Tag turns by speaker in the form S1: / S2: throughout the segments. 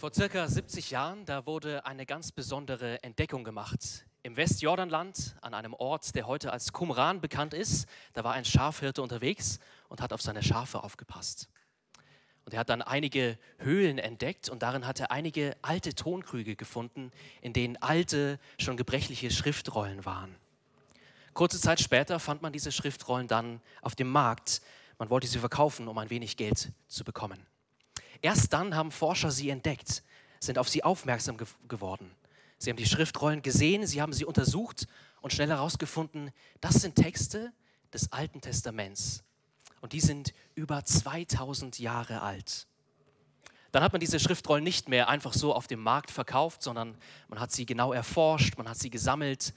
S1: Vor circa 70 Jahren, da wurde eine ganz besondere Entdeckung gemacht. Im Westjordanland, an einem Ort, der heute als Qumran bekannt ist, da war ein Schafhirte unterwegs und hat auf seine Schafe aufgepasst. Und er hat dann einige Höhlen entdeckt und darin hat er einige alte Tonkrüge gefunden, in denen alte, schon gebrechliche Schriftrollen waren. Kurze Zeit später fand man diese Schriftrollen dann auf dem Markt. Man wollte sie verkaufen, um ein wenig Geld zu bekommen. Erst dann haben Forscher sie entdeckt, sind auf sie aufmerksam ge geworden. Sie haben die Schriftrollen gesehen, sie haben sie untersucht und schnell herausgefunden, das sind Texte des Alten Testaments. Und die sind über 2000 Jahre alt. Dann hat man diese Schriftrollen nicht mehr einfach so auf dem Markt verkauft, sondern man hat sie genau erforscht, man hat sie gesammelt,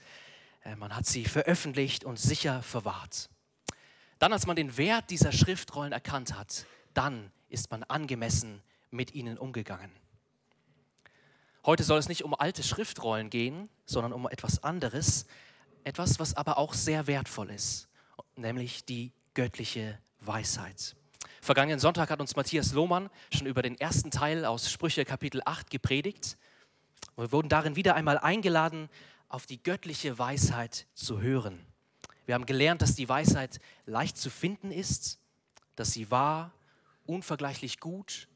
S1: äh, man hat sie veröffentlicht und sicher verwahrt. Dann, als man den Wert dieser Schriftrollen erkannt hat, dann ist man angemessen mit ihnen umgegangen. Heute soll es nicht um alte Schriftrollen gehen, sondern um etwas anderes, etwas, was aber auch sehr wertvoll ist, nämlich die göttliche Weisheit. Vergangenen Sonntag hat uns Matthias Lohmann schon über den ersten Teil aus Sprüche Kapitel 8 gepredigt. Wir wurden darin wieder einmal eingeladen, auf die göttliche Weisheit zu hören. Wir haben gelernt, dass die Weisheit leicht zu finden ist, dass sie wahr, unvergleichlich gut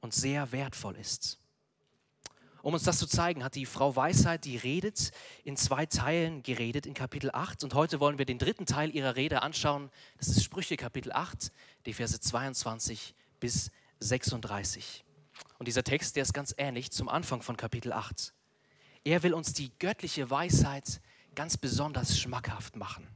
S1: und sehr wertvoll ist. Um uns das zu zeigen, hat die Frau Weisheit, die redet, in zwei Teilen geredet in Kapitel 8. Und heute wollen wir den dritten Teil ihrer Rede anschauen. Das ist Sprüche Kapitel 8, die Verse 22 bis 36. Und dieser Text, der ist ganz ähnlich zum Anfang von Kapitel 8. Er will uns die göttliche Weisheit ganz besonders schmackhaft machen.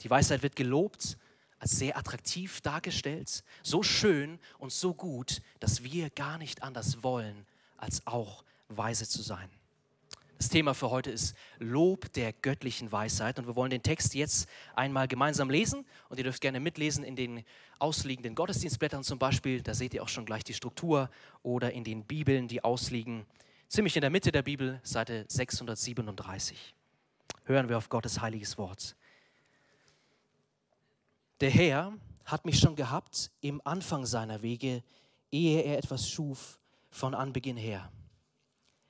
S1: Die Weisheit wird gelobt, als sehr attraktiv dargestellt, so schön und so gut, dass wir gar nicht anders wollen, als auch weise zu sein. Das Thema für heute ist Lob der göttlichen Weisheit und wir wollen den Text jetzt einmal gemeinsam lesen und ihr dürft gerne mitlesen in den ausliegenden Gottesdienstblättern zum Beispiel, da seht ihr auch schon gleich die Struktur oder in den Bibeln, die ausliegen, ziemlich in der Mitte der Bibel, Seite 637. Hören wir auf Gottes heiliges Wort. Der Herr hat mich schon gehabt im Anfang seiner Wege, ehe er etwas schuf von Anbeginn her.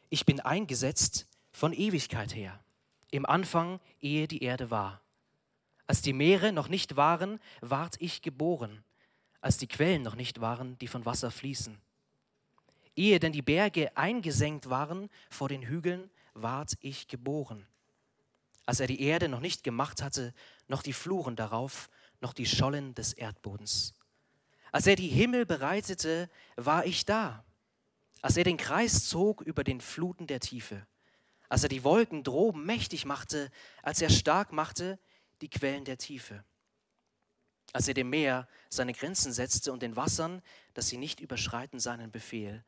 S1: Ich bin eingesetzt von Ewigkeit her, im Anfang, ehe die Erde war. Als die Meere noch nicht waren, ward ich geboren, als die Quellen noch nicht waren, die von Wasser fließen. Ehe denn die Berge eingesenkt waren vor den Hügeln, ward ich geboren. Als er die Erde noch nicht gemacht hatte, noch die Fluren darauf, noch die Schollen des Erdbodens. Als er die Himmel bereitete, war ich da als er den Kreis zog über den Fluten der Tiefe, als er die Wolken droben mächtig machte, als er stark machte die Quellen der Tiefe, als er dem Meer seine Grenzen setzte und den Wassern, dass sie nicht überschreiten seinen Befehl,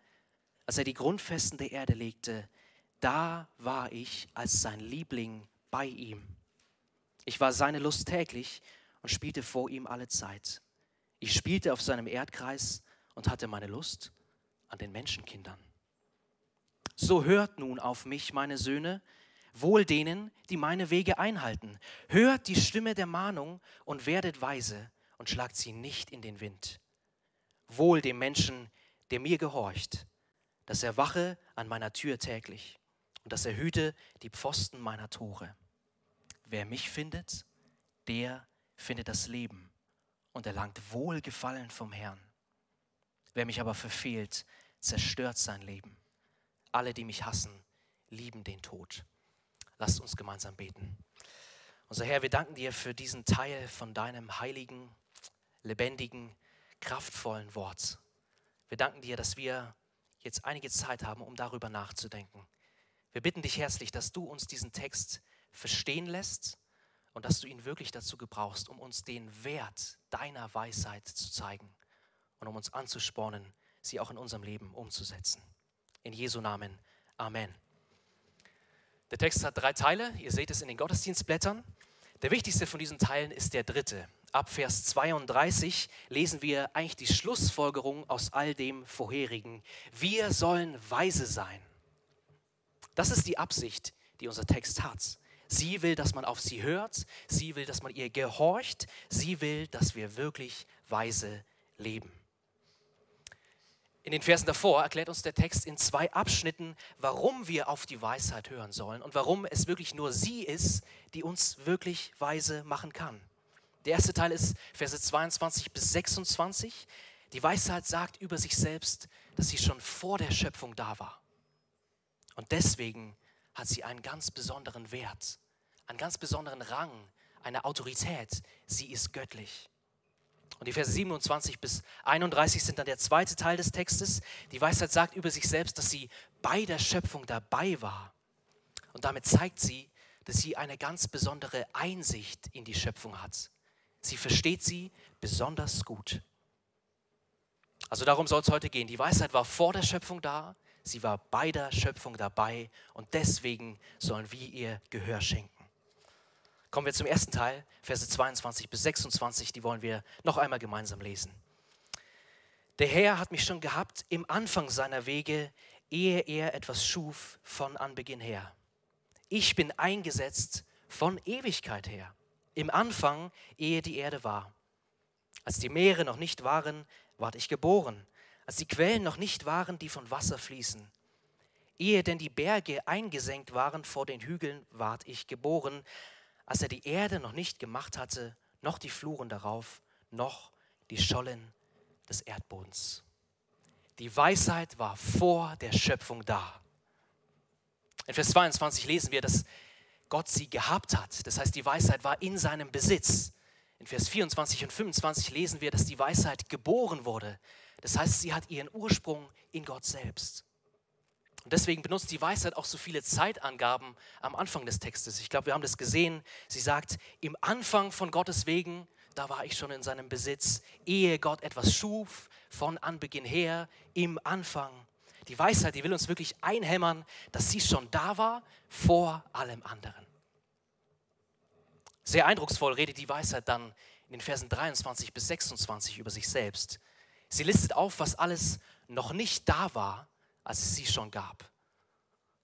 S1: als er die Grundfesten der Erde legte, da war ich als sein Liebling bei ihm. Ich war seine Lust täglich und spielte vor ihm alle Zeit. Ich spielte auf seinem Erdkreis und hatte meine Lust an den Menschenkindern. So hört nun auf mich, meine Söhne, wohl denen, die meine Wege einhalten. Hört die Stimme der Mahnung und werdet weise und schlagt sie nicht in den Wind. Wohl dem Menschen, der mir gehorcht, dass er wache an meiner Tür täglich und dass er hüte die Pfosten meiner Tore. Wer mich findet, der findet das Leben und erlangt Wohlgefallen vom Herrn. Wer mich aber verfehlt, zerstört sein Leben. Alle, die mich hassen, lieben den Tod. Lasst uns gemeinsam beten. Unser Herr, wir danken dir für diesen Teil von deinem heiligen, lebendigen, kraftvollen Wort. Wir danken dir, dass wir jetzt einige Zeit haben, um darüber nachzudenken. Wir bitten dich herzlich, dass du uns diesen Text verstehen lässt und dass du ihn wirklich dazu gebrauchst, um uns den Wert deiner Weisheit zu zeigen und um uns anzuspornen, sie auch in unserem Leben umzusetzen. In Jesu Namen. Amen. Der Text hat drei Teile. Ihr seht es in den Gottesdienstblättern. Der wichtigste von diesen Teilen ist der dritte. Ab Vers 32 lesen wir eigentlich die Schlussfolgerung aus all dem vorherigen. Wir sollen weise sein. Das ist die Absicht, die unser Text hat. Sie will, dass man auf sie hört. Sie will, dass man ihr gehorcht. Sie will, dass wir wirklich weise leben. In den Versen davor erklärt uns der Text in zwei Abschnitten, warum wir auf die Weisheit hören sollen und warum es wirklich nur sie ist, die uns wirklich weise machen kann. Der erste Teil ist Verse 22 bis 26. Die Weisheit sagt über sich selbst, dass sie schon vor der Schöpfung da war. Und deswegen hat sie einen ganz besonderen Wert, einen ganz besonderen Rang, eine Autorität. Sie ist göttlich. Und die Verse 27 bis 31 sind dann der zweite Teil des Textes. Die Weisheit sagt über sich selbst, dass sie bei der Schöpfung dabei war. Und damit zeigt sie, dass sie eine ganz besondere Einsicht in die Schöpfung hat. Sie versteht sie besonders gut. Also darum soll es heute gehen. Die Weisheit war vor der Schöpfung da, sie war bei der Schöpfung dabei und deswegen sollen wir ihr Gehör schenken. Kommen wir zum ersten Teil, Verse 22 bis 26, die wollen wir noch einmal gemeinsam lesen. Der Herr hat mich schon gehabt im Anfang seiner Wege, ehe er etwas schuf von Anbeginn her. Ich bin eingesetzt von Ewigkeit her, im Anfang, ehe die Erde war. Als die Meere noch nicht waren, ward ich geboren, als die Quellen noch nicht waren, die von Wasser fließen. Ehe denn die Berge eingesenkt waren vor den Hügeln, ward ich geboren, als er die Erde noch nicht gemacht hatte, noch die Fluren darauf, noch die Schollen des Erdbodens. Die Weisheit war vor der Schöpfung da. In Vers 22 lesen wir, dass Gott sie gehabt hat. Das heißt, die Weisheit war in seinem Besitz. In Vers 24 und 25 lesen wir, dass die Weisheit geboren wurde. Das heißt, sie hat ihren Ursprung in Gott selbst. Und deswegen benutzt die Weisheit auch so viele Zeitangaben am Anfang des Textes. Ich glaube, wir haben das gesehen. Sie sagt, im Anfang von Gottes Wegen, da war ich schon in seinem Besitz, ehe Gott etwas schuf, von Anbeginn her, im Anfang. Die Weisheit, die will uns wirklich einhämmern, dass sie schon da war vor allem anderen. Sehr eindrucksvoll redet die Weisheit dann in den Versen 23 bis 26 über sich selbst. Sie listet auf, was alles noch nicht da war, als es sie schon gab.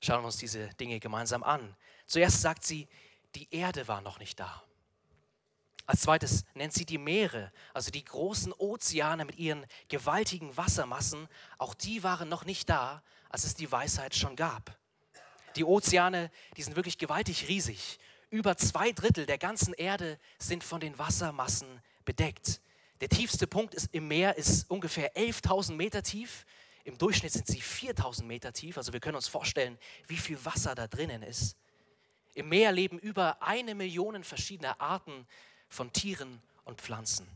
S1: Schauen wir uns diese Dinge gemeinsam an. Zuerst sagt sie, die Erde war noch nicht da. Als zweites nennt sie die Meere, also die großen Ozeane mit ihren gewaltigen Wassermassen. Auch die waren noch nicht da, als es die Weisheit schon gab. Die Ozeane, die sind wirklich gewaltig riesig. Über zwei Drittel der ganzen Erde sind von den Wassermassen bedeckt. Der tiefste Punkt ist, im Meer ist ungefähr 11.000 Meter tief. Im Durchschnitt sind sie 4000 Meter tief, also wir können uns vorstellen, wie viel Wasser da drinnen ist. Im Meer leben über eine Million verschiedene Arten von Tieren und Pflanzen.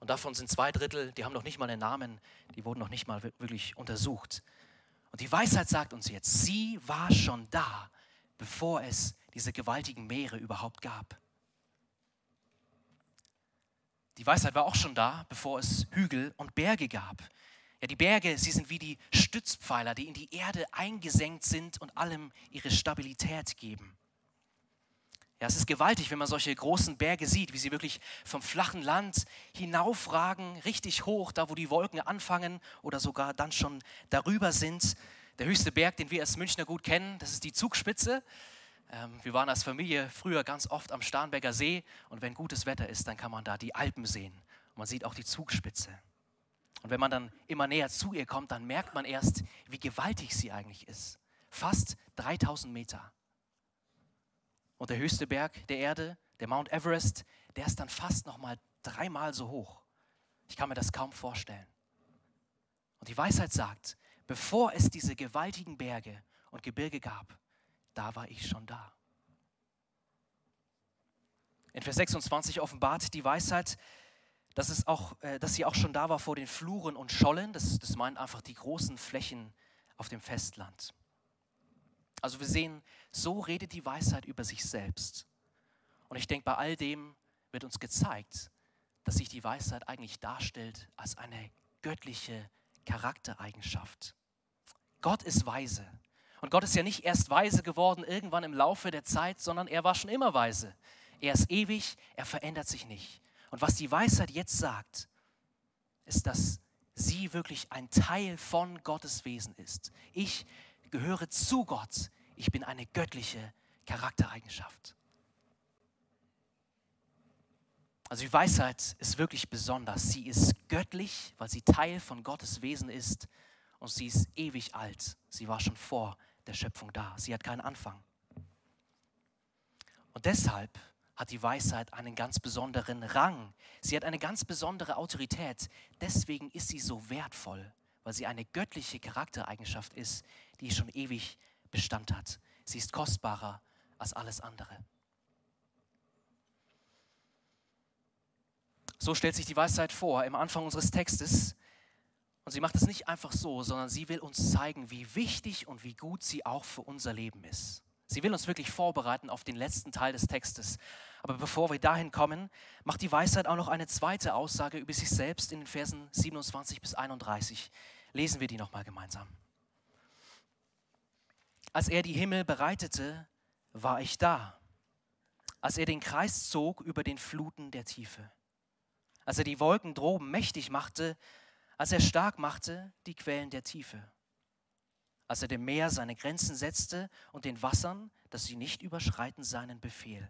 S1: Und davon sind zwei Drittel, die haben noch nicht mal einen Namen, die wurden noch nicht mal wirklich untersucht. Und die Weisheit sagt uns jetzt, sie war schon da, bevor es diese gewaltigen Meere überhaupt gab. Die Weisheit war auch schon da, bevor es Hügel und Berge gab. Ja, die Berge, sie sind wie die Stützpfeiler, die in die Erde eingesenkt sind und allem ihre Stabilität geben. Ja, es ist gewaltig, wenn man solche großen Berge sieht, wie sie wirklich vom flachen Land hinaufragen, richtig hoch, da wo die Wolken anfangen oder sogar dann schon darüber sind. Der höchste Berg, den wir als Münchner gut kennen, das ist die Zugspitze. Ähm, wir waren als Familie früher ganz oft am Starnberger See und wenn gutes Wetter ist, dann kann man da die Alpen sehen. Man sieht auch die Zugspitze. Und wenn man dann immer näher zu ihr kommt, dann merkt man erst, wie gewaltig sie eigentlich ist. Fast 3000 Meter. Und der höchste Berg der Erde, der Mount Everest, der ist dann fast nochmal dreimal so hoch. Ich kann mir das kaum vorstellen. Und die Weisheit sagt, bevor es diese gewaltigen Berge und Gebirge gab, da war ich schon da. In Vers 26 offenbart die Weisheit, dass, es auch, äh, dass sie auch schon da war vor den Fluren und Schollen. Das, das meint einfach die großen Flächen auf dem Festland. Also wir sehen, so redet die Weisheit über sich selbst. Und ich denke, bei all dem wird uns gezeigt, dass sich die Weisheit eigentlich darstellt als eine göttliche Charaktereigenschaft. Gott ist weise. Und Gott ist ja nicht erst weise geworden irgendwann im Laufe der Zeit, sondern er war schon immer weise. Er ist ewig, er verändert sich nicht. Und was die Weisheit jetzt sagt, ist, dass sie wirklich ein Teil von Gottes Wesen ist. Ich gehöre zu Gott. Ich bin eine göttliche Charaktereigenschaft. Also die Weisheit ist wirklich besonders. Sie ist göttlich, weil sie Teil von Gottes Wesen ist und sie ist ewig alt. Sie war schon vor der Schöpfung da. Sie hat keinen Anfang. Und deshalb hat die Weisheit einen ganz besonderen Rang. Sie hat eine ganz besondere Autorität. Deswegen ist sie so wertvoll, weil sie eine göttliche Charaktereigenschaft ist, die schon ewig Bestand hat. Sie ist kostbarer als alles andere. So stellt sich die Weisheit vor im Anfang unseres Textes. Und sie macht es nicht einfach so, sondern sie will uns zeigen, wie wichtig und wie gut sie auch für unser Leben ist. Sie will uns wirklich vorbereiten auf den letzten Teil des Textes. Aber bevor wir dahin kommen, macht die Weisheit auch noch eine zweite Aussage über sich selbst in den Versen 27 bis 31. Lesen wir die nochmal gemeinsam. Als er die Himmel bereitete, war ich da. Als er den Kreis zog über den Fluten der Tiefe. Als er die Wolken droben mächtig machte, als er stark machte die Quellen der Tiefe als er dem Meer seine Grenzen setzte und den Wassern, dass sie nicht überschreiten, seinen Befehl.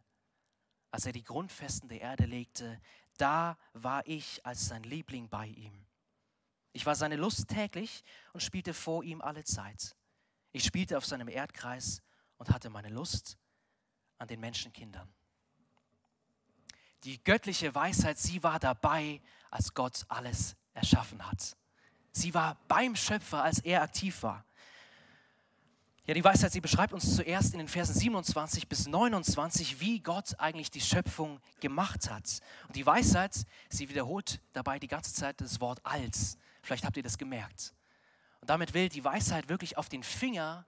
S1: Als er die Grundfesten der Erde legte, da war ich als sein Liebling bei ihm. Ich war seine Lust täglich und spielte vor ihm alle Zeit. Ich spielte auf seinem Erdkreis und hatte meine Lust an den Menschenkindern. Die göttliche Weisheit, sie war dabei, als Gott alles erschaffen hat. Sie war beim Schöpfer, als er aktiv war. Ja, die Weisheit, sie beschreibt uns zuerst in den Versen 27 bis 29, wie Gott eigentlich die Schöpfung gemacht hat. Und die Weisheit, sie wiederholt dabei die ganze Zeit das Wort als. Vielleicht habt ihr das gemerkt. Und damit will die Weisheit wirklich auf den Finger,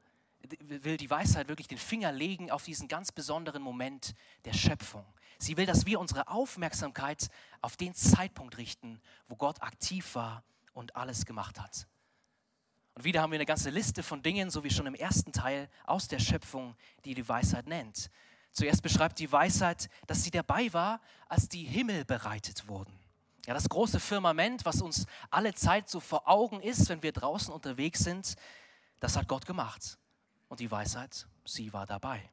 S1: will die Weisheit wirklich den Finger legen auf diesen ganz besonderen Moment der Schöpfung. Sie will, dass wir unsere Aufmerksamkeit auf den Zeitpunkt richten, wo Gott aktiv war und alles gemacht hat. Und wieder haben wir eine ganze Liste von Dingen, so wie schon im ersten Teil aus der Schöpfung, die die Weisheit nennt. Zuerst beschreibt die Weisheit, dass sie dabei war, als die Himmel bereitet wurden. Ja, das große Firmament, was uns alle Zeit so vor Augen ist, wenn wir draußen unterwegs sind, das hat Gott gemacht. Und die Weisheit, sie war dabei.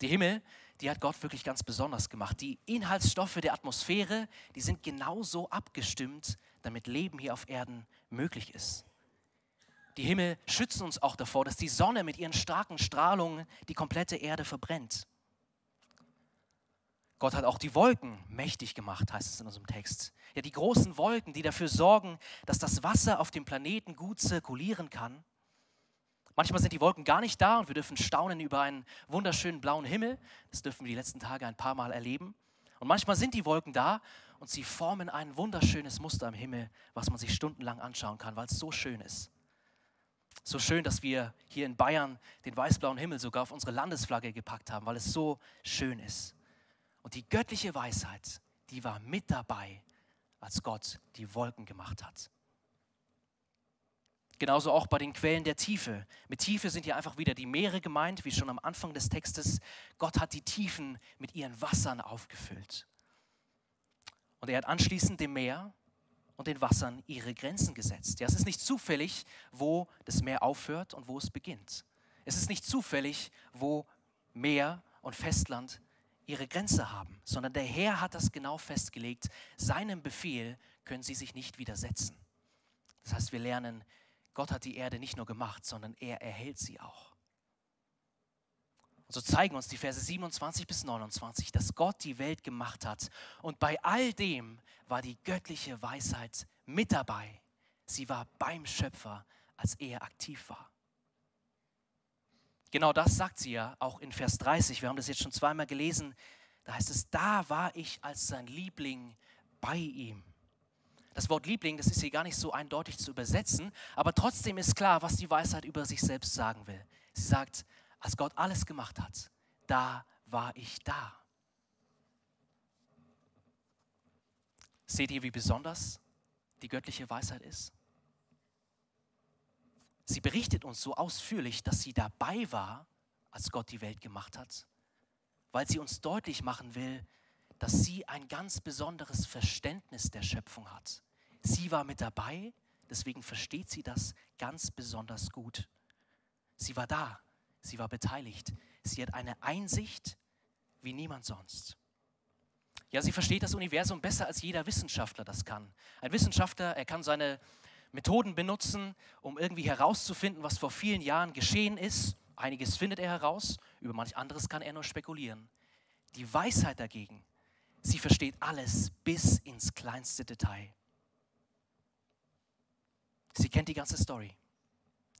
S1: Die Himmel, die hat Gott wirklich ganz besonders gemacht. Die Inhaltsstoffe der Atmosphäre, die sind genauso abgestimmt, damit Leben hier auf Erden möglich ist. Die Himmel schützen uns auch davor, dass die Sonne mit ihren starken Strahlungen die komplette Erde verbrennt. Gott hat auch die Wolken mächtig gemacht, heißt es in unserem Text. Ja, die großen Wolken, die dafür sorgen, dass das Wasser auf dem Planeten gut zirkulieren kann. Manchmal sind die Wolken gar nicht da und wir dürfen staunen über einen wunderschönen blauen Himmel. Das dürfen wir die letzten Tage ein paar Mal erleben. Und manchmal sind die Wolken da und sie formen ein wunderschönes Muster im Himmel, was man sich stundenlang anschauen kann, weil es so schön ist. So schön, dass wir hier in Bayern den weiß-blauen Himmel sogar auf unsere Landesflagge gepackt haben, weil es so schön ist. Und die göttliche Weisheit, die war mit dabei, als Gott die Wolken gemacht hat. Genauso auch bei den Quellen der Tiefe. Mit Tiefe sind hier einfach wieder die Meere gemeint, wie schon am Anfang des Textes. Gott hat die Tiefen mit ihren Wassern aufgefüllt. Und er hat anschließend dem Meer und den Wassern ihre Grenzen gesetzt. Ja, es ist nicht zufällig, wo das Meer aufhört und wo es beginnt. Es ist nicht zufällig, wo Meer und Festland ihre Grenze haben, sondern der Herr hat das genau festgelegt. Seinem Befehl können sie sich nicht widersetzen. Das heißt, wir lernen, Gott hat die Erde nicht nur gemacht, sondern er erhält sie auch. So zeigen uns die Verse 27 bis 29, dass Gott die Welt gemacht hat. Und bei all dem war die göttliche Weisheit mit dabei. Sie war beim Schöpfer, als er aktiv war. Genau das sagt sie ja auch in Vers 30. Wir haben das jetzt schon zweimal gelesen. Da heißt es, da war ich als sein Liebling bei ihm. Das Wort Liebling, das ist hier gar nicht so eindeutig zu übersetzen, aber trotzdem ist klar, was die Weisheit über sich selbst sagen will. Sie sagt, als Gott alles gemacht hat, da war ich da. Seht ihr, wie besonders die göttliche Weisheit ist? Sie berichtet uns so ausführlich, dass sie dabei war, als Gott die Welt gemacht hat, weil sie uns deutlich machen will, dass sie ein ganz besonderes Verständnis der Schöpfung hat. Sie war mit dabei, deswegen versteht sie das ganz besonders gut. Sie war da, Sie war beteiligt. Sie hat eine Einsicht wie niemand sonst. Ja, sie versteht das Universum besser als jeder Wissenschaftler das kann. Ein Wissenschaftler, er kann seine Methoden benutzen, um irgendwie herauszufinden, was vor vielen Jahren geschehen ist. Einiges findet er heraus, über manch anderes kann er nur spekulieren. Die Weisheit dagegen, sie versteht alles bis ins kleinste Detail. Sie kennt die ganze Story.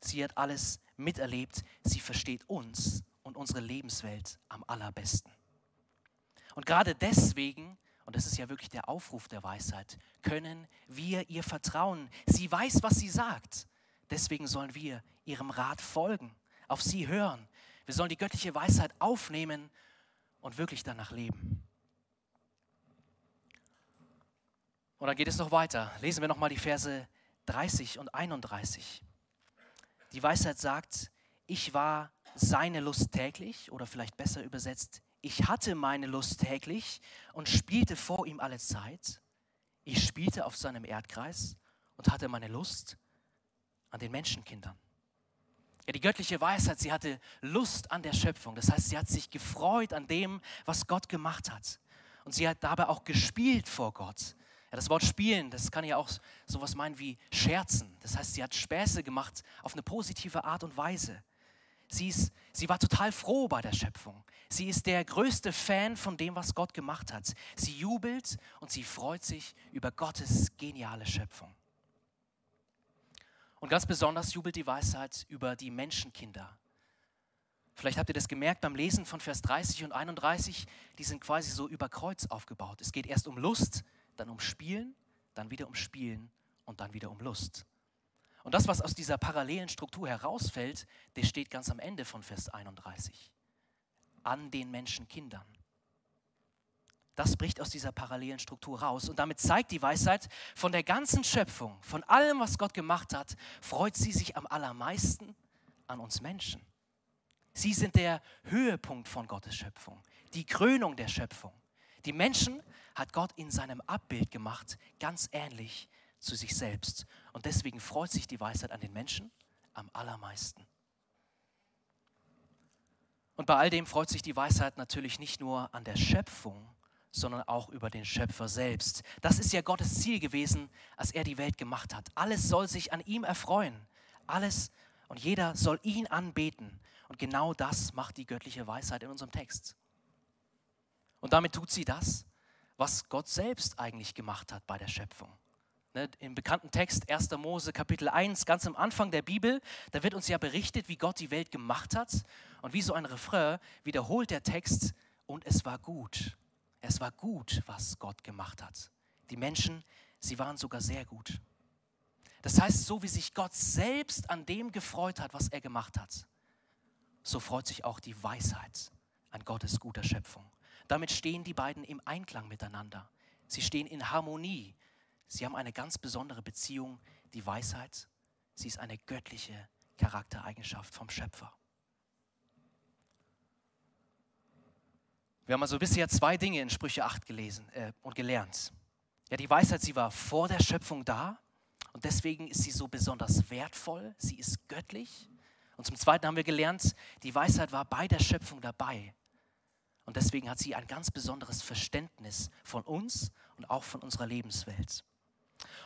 S1: Sie hat alles miterlebt. Sie versteht uns und unsere Lebenswelt am allerbesten. Und gerade deswegen, und das ist ja wirklich der Aufruf der Weisheit, können wir ihr vertrauen. Sie weiß, was sie sagt. Deswegen sollen wir ihrem Rat folgen, auf sie hören. Wir sollen die göttliche Weisheit aufnehmen und wirklich danach leben. Und dann geht es noch weiter. Lesen wir nochmal die Verse 30 und 31. Die Weisheit sagt, ich war seine Lust täglich oder vielleicht besser übersetzt, ich hatte meine Lust täglich und spielte vor ihm alle Zeit. Ich spielte auf seinem Erdkreis und hatte meine Lust an den Menschenkindern. Ja, die göttliche Weisheit, sie hatte Lust an der Schöpfung. Das heißt, sie hat sich gefreut an dem, was Gott gemacht hat. Und sie hat dabei auch gespielt vor Gott. Ja, das Wort spielen, das kann ja auch sowas meinen wie scherzen. Das heißt, sie hat Späße gemacht auf eine positive Art und Weise. Sie, ist, sie war total froh bei der Schöpfung. Sie ist der größte Fan von dem, was Gott gemacht hat. Sie jubelt und sie freut sich über Gottes geniale Schöpfung. Und ganz besonders jubelt die Weisheit über die Menschenkinder. Vielleicht habt ihr das gemerkt beim Lesen von Vers 30 und 31, die sind quasi so über Kreuz aufgebaut. Es geht erst um Lust, dann um Spielen, dann wieder um Spielen und dann wieder um Lust. Und das, was aus dieser parallelen Struktur herausfällt, das steht ganz am Ende von Vers 31. An den Menschenkindern. Das bricht aus dieser parallelen Struktur raus. Und damit zeigt die Weisheit, von der ganzen Schöpfung, von allem, was Gott gemacht hat, freut sie sich am allermeisten an uns Menschen. Sie sind der Höhepunkt von Gottes Schöpfung, die Krönung der Schöpfung. Die Menschen hat Gott in seinem Abbild gemacht, ganz ähnlich zu sich selbst. Und deswegen freut sich die Weisheit an den Menschen am allermeisten. Und bei all dem freut sich die Weisheit natürlich nicht nur an der Schöpfung, sondern auch über den Schöpfer selbst. Das ist ja Gottes Ziel gewesen, als er die Welt gemacht hat. Alles soll sich an ihm erfreuen. Alles und jeder soll ihn anbeten. Und genau das macht die göttliche Weisheit in unserem Text. Und damit tut sie das, was Gott selbst eigentlich gemacht hat bei der Schöpfung. Ne, Im bekannten Text 1. Mose Kapitel 1, ganz am Anfang der Bibel, da wird uns ja berichtet, wie Gott die Welt gemacht hat. Und wie so ein Refrain wiederholt der Text, und es war gut. Es war gut, was Gott gemacht hat. Die Menschen, sie waren sogar sehr gut. Das heißt, so wie sich Gott selbst an dem gefreut hat, was er gemacht hat, so freut sich auch die Weisheit an Gottes guter Schöpfung. Damit stehen die beiden im Einklang miteinander. Sie stehen in Harmonie. Sie haben eine ganz besondere Beziehung, die Weisheit. Sie ist eine göttliche Charaktereigenschaft vom Schöpfer. Wir haben also bisher zwei Dinge in Sprüche 8 gelesen äh, und gelernt. Ja, die Weisheit, sie war vor der Schöpfung da und deswegen ist sie so besonders wertvoll. Sie ist göttlich. Und zum Zweiten haben wir gelernt, die Weisheit war bei der Schöpfung dabei. Und deswegen hat sie ein ganz besonderes Verständnis von uns und auch von unserer Lebenswelt.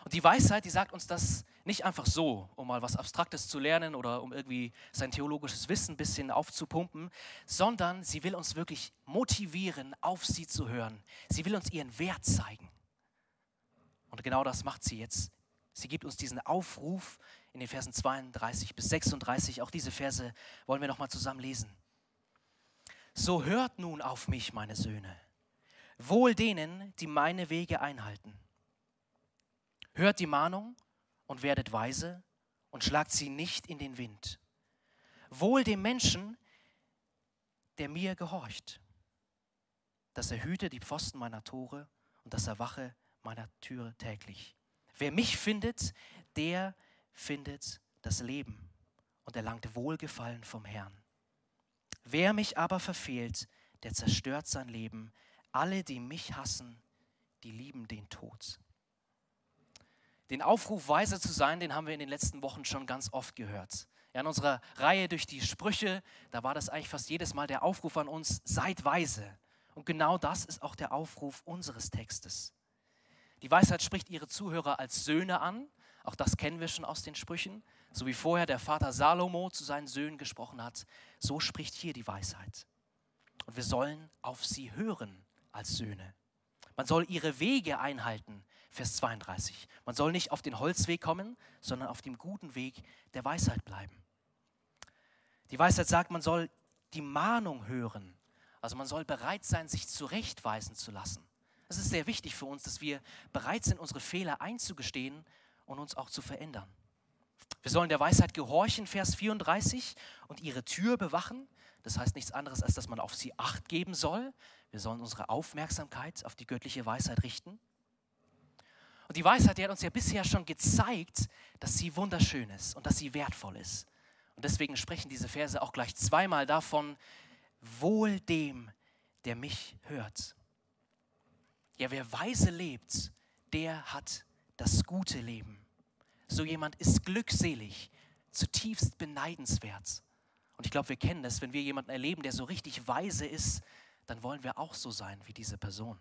S1: Und die Weisheit, die sagt uns das nicht einfach so, um mal was Abstraktes zu lernen oder um irgendwie sein theologisches Wissen ein bisschen aufzupumpen, sondern sie will uns wirklich motivieren, auf sie zu hören. Sie will uns ihren Wert zeigen. Und genau das macht sie jetzt. Sie gibt uns diesen Aufruf in den Versen 32 bis 36. Auch diese Verse wollen wir nochmal zusammen lesen. So hört nun auf mich, meine Söhne, wohl denen, die meine Wege einhalten. Hört die Mahnung und werdet weise und schlagt sie nicht in den Wind. Wohl dem Menschen, der mir gehorcht, dass er hüte die Pfosten meiner Tore und dass er wache meiner Türe täglich. Wer mich findet, der findet das Leben und erlangt Wohlgefallen vom Herrn. Wer mich aber verfehlt, der zerstört sein Leben. Alle, die mich hassen, die lieben den Tod. Den Aufruf, weise zu sein, den haben wir in den letzten Wochen schon ganz oft gehört. Ja, in unserer Reihe durch die Sprüche, da war das eigentlich fast jedes Mal der Aufruf an uns, seid weise. Und genau das ist auch der Aufruf unseres Textes. Die Weisheit spricht ihre Zuhörer als Söhne an, Auch das kennen wir schon aus den Sprüchen. So wie vorher der Vater Salomo zu seinen Söhnen gesprochen hat, so spricht hier die Weisheit. Und wir sollen auf sie hören als Söhne. Man soll ihre Wege einhalten, Vers 32. Man soll nicht auf den Holzweg kommen, sondern auf dem guten Weg der Weisheit bleiben. Die Weisheit sagt, man soll die Mahnung hören. Also man soll bereit sein, sich zurechtweisen zu lassen. Es ist sehr wichtig für uns, dass wir bereit sind, unsere Fehler einzugestehen und uns auch zu verändern. Wir sollen der Weisheit gehorchen, Vers 34, und ihre Tür bewachen. Das heißt nichts anderes, als dass man auf sie acht geben soll. Wir sollen unsere Aufmerksamkeit auf die göttliche Weisheit richten. Und die Weisheit, die hat uns ja bisher schon gezeigt, dass sie wunderschön ist und dass sie wertvoll ist. Und deswegen sprechen diese Verse auch gleich zweimal davon, wohl dem, der mich hört. Ja, wer weise lebt, der hat das gute Leben. So jemand ist glückselig, zutiefst beneidenswert. Und ich glaube, wir kennen das, wenn wir jemanden erleben, der so richtig weise ist, dann wollen wir auch so sein wie diese Person.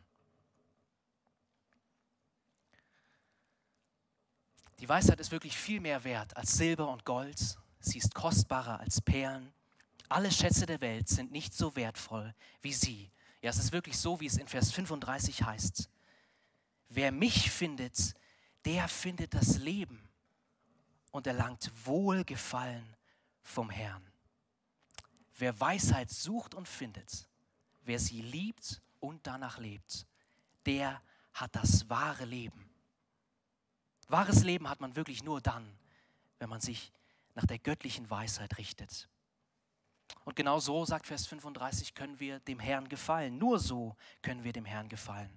S1: Die Weisheit ist wirklich viel mehr wert als Silber und Gold. Sie ist kostbarer als Perlen. Alle Schätze der Welt sind nicht so wertvoll wie sie. Ja, es ist wirklich so, wie es in Vers 35 heißt. Wer mich findet, der findet das Leben und erlangt Wohlgefallen vom Herrn. Wer Weisheit sucht und findet, wer sie liebt und danach lebt, der hat das wahre Leben. Wahres Leben hat man wirklich nur dann, wenn man sich nach der göttlichen Weisheit richtet. Und genau so, sagt Vers 35, können wir dem Herrn gefallen. Nur so können wir dem Herrn gefallen.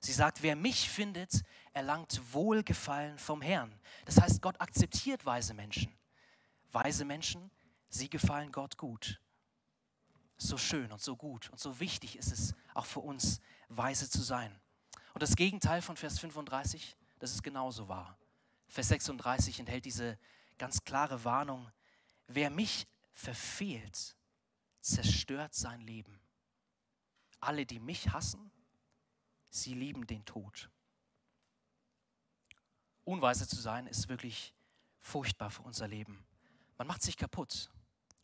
S1: Sie sagt, wer mich findet, erlangt Wohlgefallen vom Herrn. Das heißt, Gott akzeptiert weise Menschen. Weise Menschen, sie gefallen Gott gut. So schön und so gut und so wichtig ist es auch für uns, weise zu sein. Und das Gegenteil von Vers 35, das ist genauso wahr. Vers 36 enthält diese ganz klare Warnung. Wer mich verfehlt, zerstört sein Leben. Alle, die mich hassen, sie lieben den Tod. Unweise zu sein ist wirklich furchtbar für unser Leben. Man macht sich kaputt.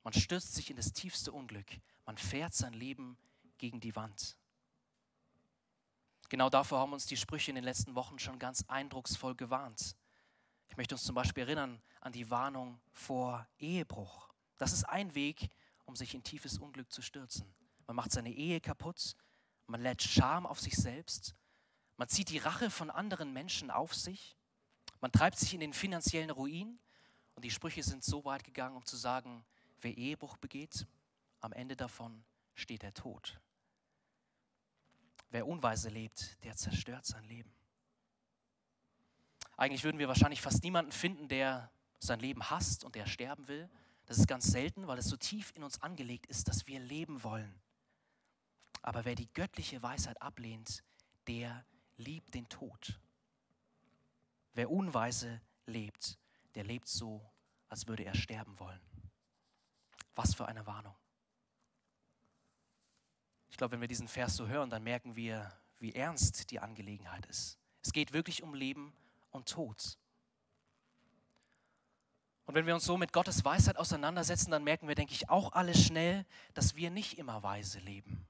S1: Man stürzt sich in das tiefste Unglück. Man fährt sein Leben gegen die Wand. Genau davor haben uns die Sprüche in den letzten Wochen schon ganz eindrucksvoll gewarnt. Ich möchte uns zum Beispiel erinnern an die Warnung vor Ehebruch. Das ist ein Weg, um sich in tiefes Unglück zu stürzen. Man macht seine Ehe kaputt, man lädt Scham auf sich selbst, man zieht die Rache von anderen Menschen auf sich, man treibt sich in den finanziellen Ruin und die Sprüche sind so weit gegangen, um zu sagen, wer Ehebruch begeht, am Ende davon steht der Tod. Wer unweise lebt, der zerstört sein Leben. Eigentlich würden wir wahrscheinlich fast niemanden finden, der sein Leben hasst und der sterben will. Das ist ganz selten, weil es so tief in uns angelegt ist, dass wir leben wollen. Aber wer die göttliche Weisheit ablehnt, der liebt den Tod. Wer unweise lebt, der lebt so, als würde er sterben wollen. Was für eine Warnung. Ich glaube, wenn wir diesen Vers so hören, dann merken wir, wie ernst die Angelegenheit ist. Es geht wirklich um Leben und Tod. Und wenn wir uns so mit Gottes Weisheit auseinandersetzen, dann merken wir, denke ich, auch alle schnell, dass wir nicht immer weise leben,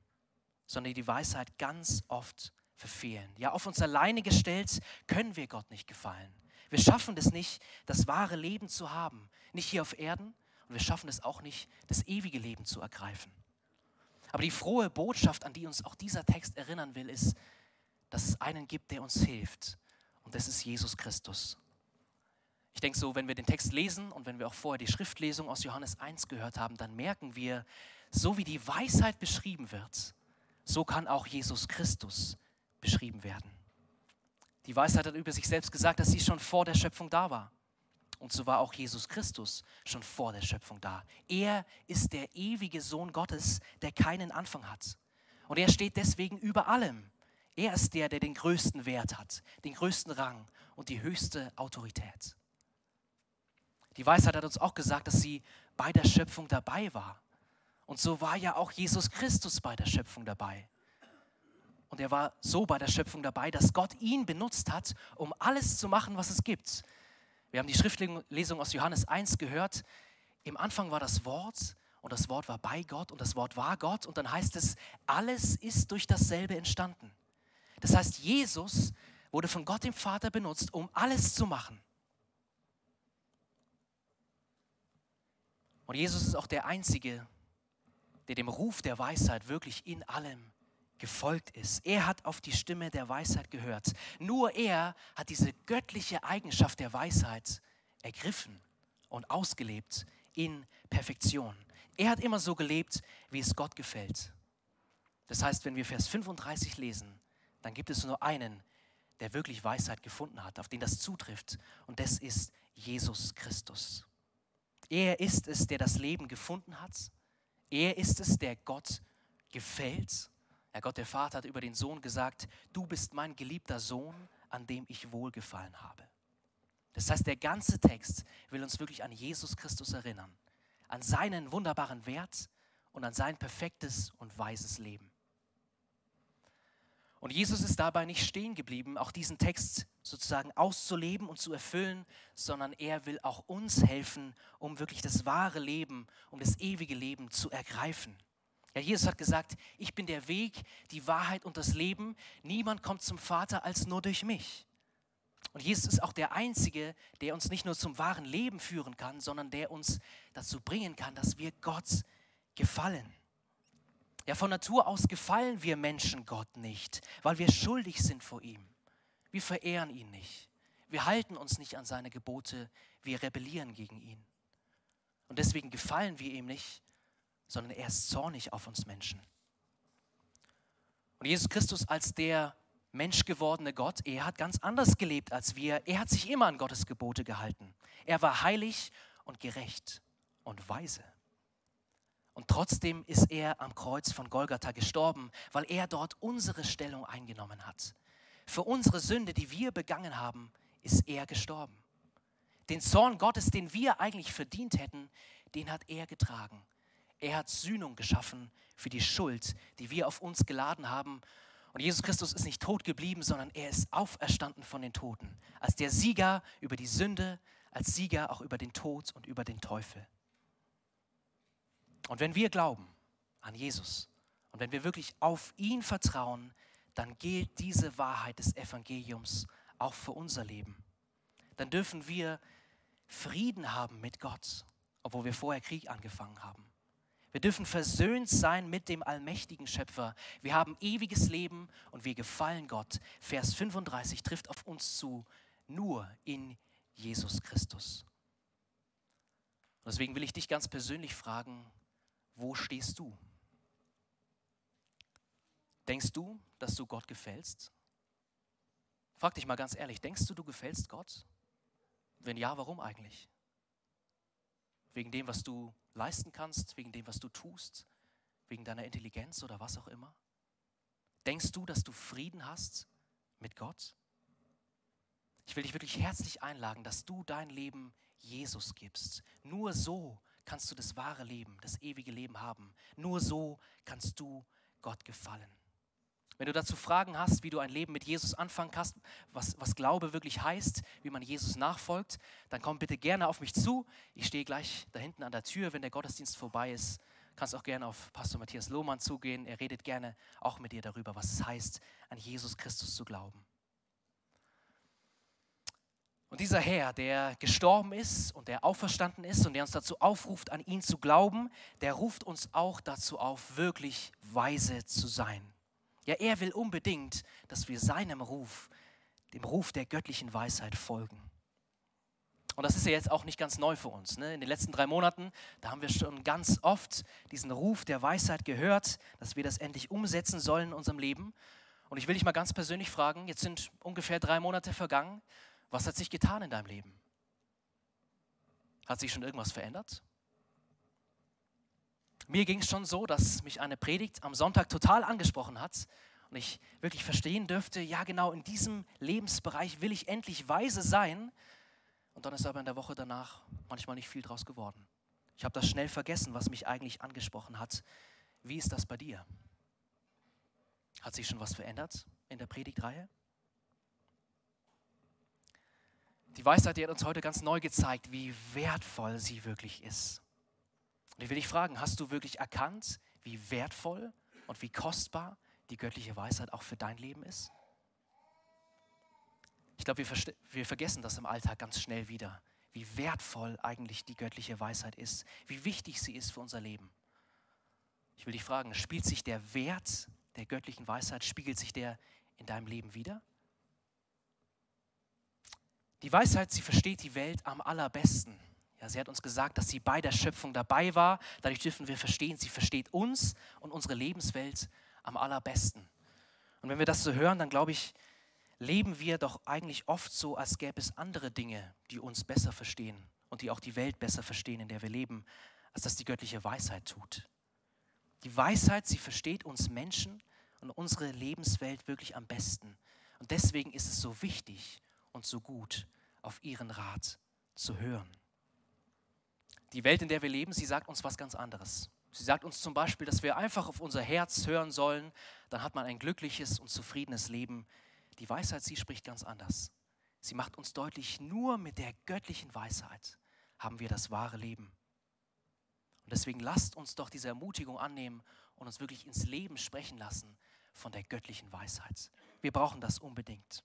S1: sondern die Weisheit ganz oft verfehlen. Ja, auf uns alleine gestellt können wir Gott nicht gefallen. Wir schaffen es nicht, das wahre Leben zu haben, nicht hier auf Erden, und wir schaffen es auch nicht, das ewige Leben zu ergreifen. Aber die frohe Botschaft, an die uns auch dieser Text erinnern will, ist, dass es einen gibt, der uns hilft. Und das ist Jesus Christus. Ich denke so, wenn wir den Text lesen und wenn wir auch vorher die Schriftlesung aus Johannes 1 gehört haben, dann merken wir, so wie die Weisheit beschrieben wird, so kann auch Jesus Christus beschrieben werden. Die Weisheit hat über sich selbst gesagt, dass sie schon vor der Schöpfung da war. Und so war auch Jesus Christus schon vor der Schöpfung da. Er ist der ewige Sohn Gottes, der keinen Anfang hat. Und er steht deswegen über allem. Er ist der, der den größten Wert hat, den größten Rang und die höchste Autorität. Die Weisheit hat uns auch gesagt, dass sie bei der Schöpfung dabei war. Und so war ja auch Jesus Christus bei der Schöpfung dabei. Und er war so bei der Schöpfung dabei, dass Gott ihn benutzt hat, um alles zu machen, was es gibt. Wir haben die Schriftlesung aus Johannes 1 gehört. Im Anfang war das Wort und das Wort war bei Gott und das Wort war Gott. Und dann heißt es, alles ist durch dasselbe entstanden. Das heißt, Jesus wurde von Gott dem Vater benutzt, um alles zu machen. Und Jesus ist auch der Einzige, der dem Ruf der Weisheit wirklich in allem gefolgt ist. Er hat auf die Stimme der Weisheit gehört. Nur er hat diese göttliche Eigenschaft der Weisheit ergriffen und ausgelebt in Perfektion. Er hat immer so gelebt, wie es Gott gefällt. Das heißt, wenn wir Vers 35 lesen, dann gibt es nur einen, der wirklich Weisheit gefunden hat, auf den das zutrifft. Und das ist Jesus Christus. Er ist es, der das Leben gefunden hat. Er ist es, der Gott gefällt. Ja, Gott der Vater hat über den Sohn gesagt, du bist mein geliebter Sohn, an dem ich wohlgefallen habe. Das heißt, der ganze Text will uns wirklich an Jesus Christus erinnern, an seinen wunderbaren Wert und an sein perfektes und weises Leben. Und Jesus ist dabei nicht stehen geblieben, auch diesen Text sozusagen auszuleben und zu erfüllen, sondern er will auch uns helfen, um wirklich das wahre Leben, um das ewige Leben zu ergreifen. Ja, Jesus hat gesagt, ich bin der Weg, die Wahrheit und das Leben. Niemand kommt zum Vater als nur durch mich. Und Jesus ist auch der Einzige, der uns nicht nur zum wahren Leben führen kann, sondern der uns dazu bringen kann, dass wir Gott gefallen. Ja, von Natur aus gefallen wir Menschen Gott nicht, weil wir schuldig sind vor ihm. Wir verehren ihn nicht. Wir halten uns nicht an seine Gebote. Wir rebellieren gegen ihn. Und deswegen gefallen wir ihm nicht, sondern er ist zornig auf uns Menschen. Und Jesus Christus als der menschgewordene Gott, er hat ganz anders gelebt als wir. Er hat sich immer an Gottes Gebote gehalten. Er war heilig und gerecht und weise. Und trotzdem ist er am Kreuz von Golgatha gestorben, weil er dort unsere Stellung eingenommen hat. Für unsere Sünde, die wir begangen haben, ist er gestorben. Den Zorn Gottes, den wir eigentlich verdient hätten, den hat er getragen. Er hat Sühnung geschaffen für die Schuld, die wir auf uns geladen haben. Und Jesus Christus ist nicht tot geblieben, sondern er ist auferstanden von den Toten. Als der Sieger über die Sünde, als Sieger auch über den Tod und über den Teufel. Und wenn wir glauben an Jesus und wenn wir wirklich auf ihn vertrauen, dann gilt diese Wahrheit des Evangeliums auch für unser Leben. Dann dürfen wir Frieden haben mit Gott, obwohl wir vorher Krieg angefangen haben. Wir dürfen versöhnt sein mit dem allmächtigen Schöpfer. Wir haben ewiges Leben und wir gefallen Gott. Vers 35 trifft auf uns zu, nur in Jesus Christus. Und deswegen will ich dich ganz persönlich fragen, wo stehst du? Denkst du, dass du Gott gefällst? Frag dich mal ganz ehrlich, denkst du, du gefällst Gott? Wenn ja, warum eigentlich? Wegen dem, was du leisten kannst, wegen dem, was du tust, wegen deiner Intelligenz oder was auch immer? Denkst du, dass du Frieden hast mit Gott? Ich will dich wirklich herzlich einladen, dass du dein Leben Jesus gibst. Nur so kannst du das wahre Leben, das ewige Leben haben. Nur so kannst du Gott gefallen. Wenn du dazu Fragen hast, wie du ein Leben mit Jesus anfangen kannst, was, was Glaube wirklich heißt, wie man Jesus nachfolgt, dann komm bitte gerne auf mich zu. Ich stehe gleich da hinten an der Tür, wenn der Gottesdienst vorbei ist. Kannst auch gerne auf Pastor Matthias Lohmann zugehen. Er redet gerne auch mit dir darüber, was es heißt, an Jesus Christus zu glauben. Und dieser Herr, der gestorben ist und der auferstanden ist und der uns dazu aufruft, an ihn zu glauben, der ruft uns auch dazu auf, wirklich weise zu sein. Ja, er will unbedingt, dass wir seinem Ruf, dem Ruf der göttlichen Weisheit folgen. Und das ist ja jetzt auch nicht ganz neu für uns. Ne? In den letzten drei Monaten, da haben wir schon ganz oft diesen Ruf der Weisheit gehört, dass wir das endlich umsetzen sollen in unserem Leben. Und ich will dich mal ganz persönlich fragen, jetzt sind ungefähr drei Monate vergangen. Was hat sich getan in deinem Leben? Hat sich schon irgendwas verändert? Mir ging es schon so, dass mich eine Predigt am Sonntag total angesprochen hat und ich wirklich verstehen dürfte, ja genau in diesem Lebensbereich will ich endlich weise sein. Und dann ist aber in der Woche danach manchmal nicht viel draus geworden. Ich habe das schnell vergessen, was mich eigentlich angesprochen hat. Wie ist das bei dir? Hat sich schon was verändert in der Predigtreihe? Die Weisheit, die hat uns heute ganz neu gezeigt, wie wertvoll sie wirklich ist. Und ich will dich fragen, hast du wirklich erkannt, wie wertvoll und wie kostbar die göttliche Weisheit auch für dein Leben ist? Ich glaube, wir, wir, vergessen das im Alltag ganz schnell wieder, wie wertvoll eigentlich die göttliche Weisheit ist, wie wichtig sie ist für unser Leben. Ich will dich fragen, spielt sich der Wert der göttlichen Weisheit, spiegelt sich der in deinem Leben wieder? Die Weisheit, sie versteht die Welt am allerbesten. Ja, sie hat uns gesagt, dass sie bei der Schöpfung dabei war. Dadurch dürfen wir verstehen, sie versteht uns und unsere Lebenswelt am allerbesten. Und wenn wir das so hören, dann glaube ich, leben wir doch eigentlich oft so, als gäbe es andere Dinge, die uns besser verstehen und die auch die Welt besser verstehen, in der wir leben, als das die göttliche Weisheit tut. Die Weisheit, sie versteht uns Menschen und unsere Lebenswelt wirklich am besten. Und deswegen ist es so wichtig und so gut, auf ihren Rat zu hören. Die Welt, in der wir leben, sie sagt uns was ganz anderes. Sie sagt uns zum Beispiel, dass wir einfach auf unser Herz hören sollen, dann hat man ein glückliches und zufriedenes Leben. Die Weisheit, sie spricht ganz anders. Sie macht uns deutlich, nur mit der göttlichen Weisheit haben wir das wahre Leben. Und deswegen lasst uns doch diese Ermutigung annehmen und uns wirklich ins Leben sprechen lassen von der göttlichen Weisheit. Wir brauchen das unbedingt.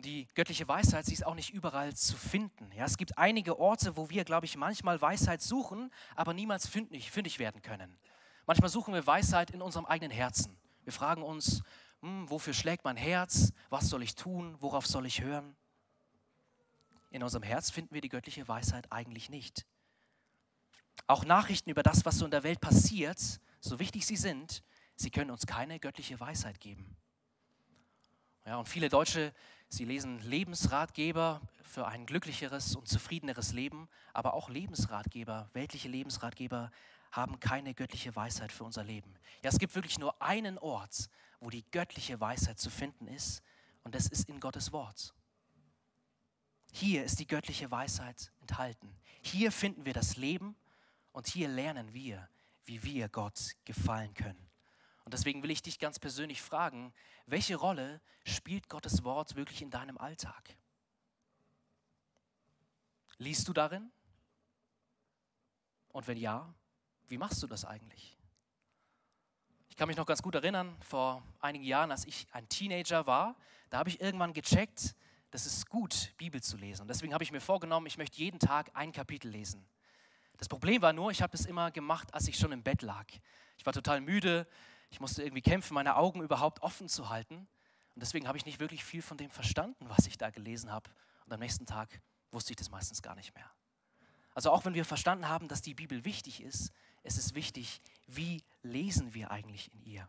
S1: Und die göttliche Weisheit, sie ist auch nicht überall zu finden. Ja, es gibt einige Orte, wo wir, glaube ich, manchmal Weisheit suchen, aber niemals fündig, fündig werden können. Manchmal suchen wir Weisheit in unserem eigenen Herzen. Wir fragen uns, hm, wofür schlägt mein Herz? Was soll ich tun? Worauf soll ich hören? In unserem Herz finden wir die göttliche Weisheit eigentlich nicht. Auch Nachrichten über das, was so in der Welt passiert, so wichtig sie sind, sie können uns keine göttliche Weisheit geben. Ja, und viele Deutsche, sie lesen Lebensratgeber für ein glücklicheres und zufriedeneres Leben, aber auch Lebensratgeber, weltliche Lebensratgeber haben keine göttliche Weisheit für unser Leben. Ja, es gibt wirklich nur einen Ort, wo die göttliche Weisheit zu finden ist, und das ist in Gottes Wort. Hier ist die göttliche Weisheit enthalten. Hier finden wir das Leben und hier lernen wir, wie wir Gott gefallen können. Und deswegen will ich dich ganz persönlich fragen, welche Rolle spielt Gottes Wort wirklich in deinem Alltag? Liest du darin? Und wenn ja, wie machst du das eigentlich? Ich kann mich noch ganz gut erinnern, vor einigen Jahren, als ich ein Teenager war, da habe ich irgendwann gecheckt, das ist gut, Bibel zu lesen. Und deswegen habe ich mir vorgenommen, ich möchte jeden Tag ein Kapitel lesen. Das Problem war nur, ich habe das immer gemacht, als ich schon im Bett lag. Ich war total müde, ich musste irgendwie kämpfen, meine Augen überhaupt offen zu halten. Und deswegen habe ich nicht wirklich viel von dem verstanden, was ich da gelesen habe. Und am nächsten Tag wusste ich das meistens gar nicht mehr. Also auch wenn wir verstanden haben, dass die Bibel wichtig ist, es ist wichtig, wie lesen wir eigentlich in ihr.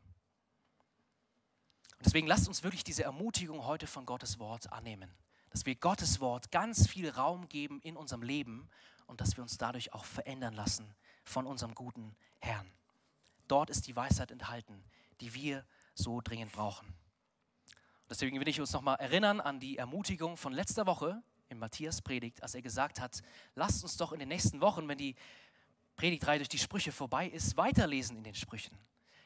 S1: Und deswegen lasst uns wirklich diese Ermutigung heute von Gottes Wort annehmen, dass wir Gottes Wort ganz viel Raum geben in unserem Leben und dass wir uns dadurch auch verändern lassen von unserem guten Herrn. Dort ist die Weisheit enthalten, die wir so dringend brauchen. Deswegen will ich uns nochmal erinnern an die Ermutigung von letzter Woche in Matthias Predigt, als er gesagt hat, lasst uns doch in den nächsten Wochen, wenn die Predigtreihe durch die Sprüche vorbei ist, weiterlesen in den Sprüchen.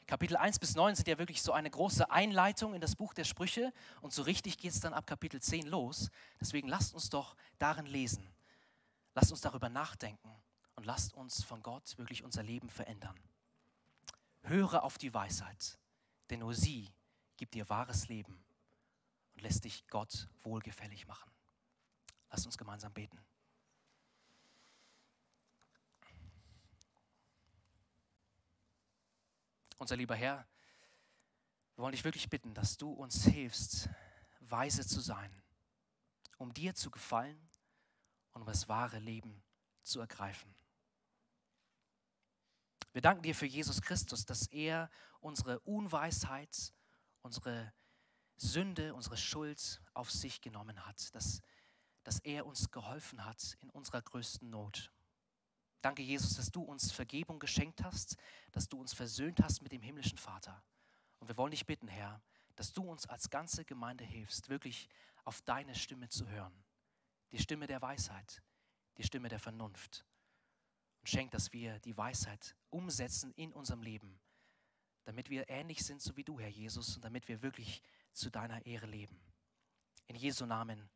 S1: Kapitel 1 bis 9 sind ja wirklich so eine große Einleitung in das Buch der Sprüche und so richtig geht es dann ab Kapitel 10 los. Deswegen lasst uns doch darin lesen. Lasst uns darüber nachdenken und lasst uns von Gott wirklich unser Leben verändern. Höre auf die Weisheit, denn nur sie gibt dir wahres Leben und lässt dich Gott wohlgefällig machen. Lasst uns gemeinsam beten. Unser lieber Herr, wir wollen dich wirklich bitten, dass du uns hilfst, weise zu sein, um dir zu gefallen und um das wahre Leben zu ergreifen. Wir danken dir für Jesus Christus, dass er unsere Unweisheit, unsere Sünde, unsere Schuld auf sich genommen hat, dass, dass er uns geholfen hat in unserer größten Not. Danke, Jesus, dass du uns Vergebung geschenkt hast, dass du uns versöhnt hast mit dem himmlischen Vater. Und wir wollen dich bitten, Herr, dass du uns als ganze Gemeinde hilfst, wirklich auf deine Stimme zu hören. Die Stimme der Weisheit, die Stimme der Vernunft. Und schenk, dass wir die Weisheit umsetzen in unserem Leben, damit wir ähnlich sind, so wie du, Herr Jesus, und damit wir wirklich zu deiner Ehre leben. In Jesu Namen.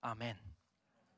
S1: Amen.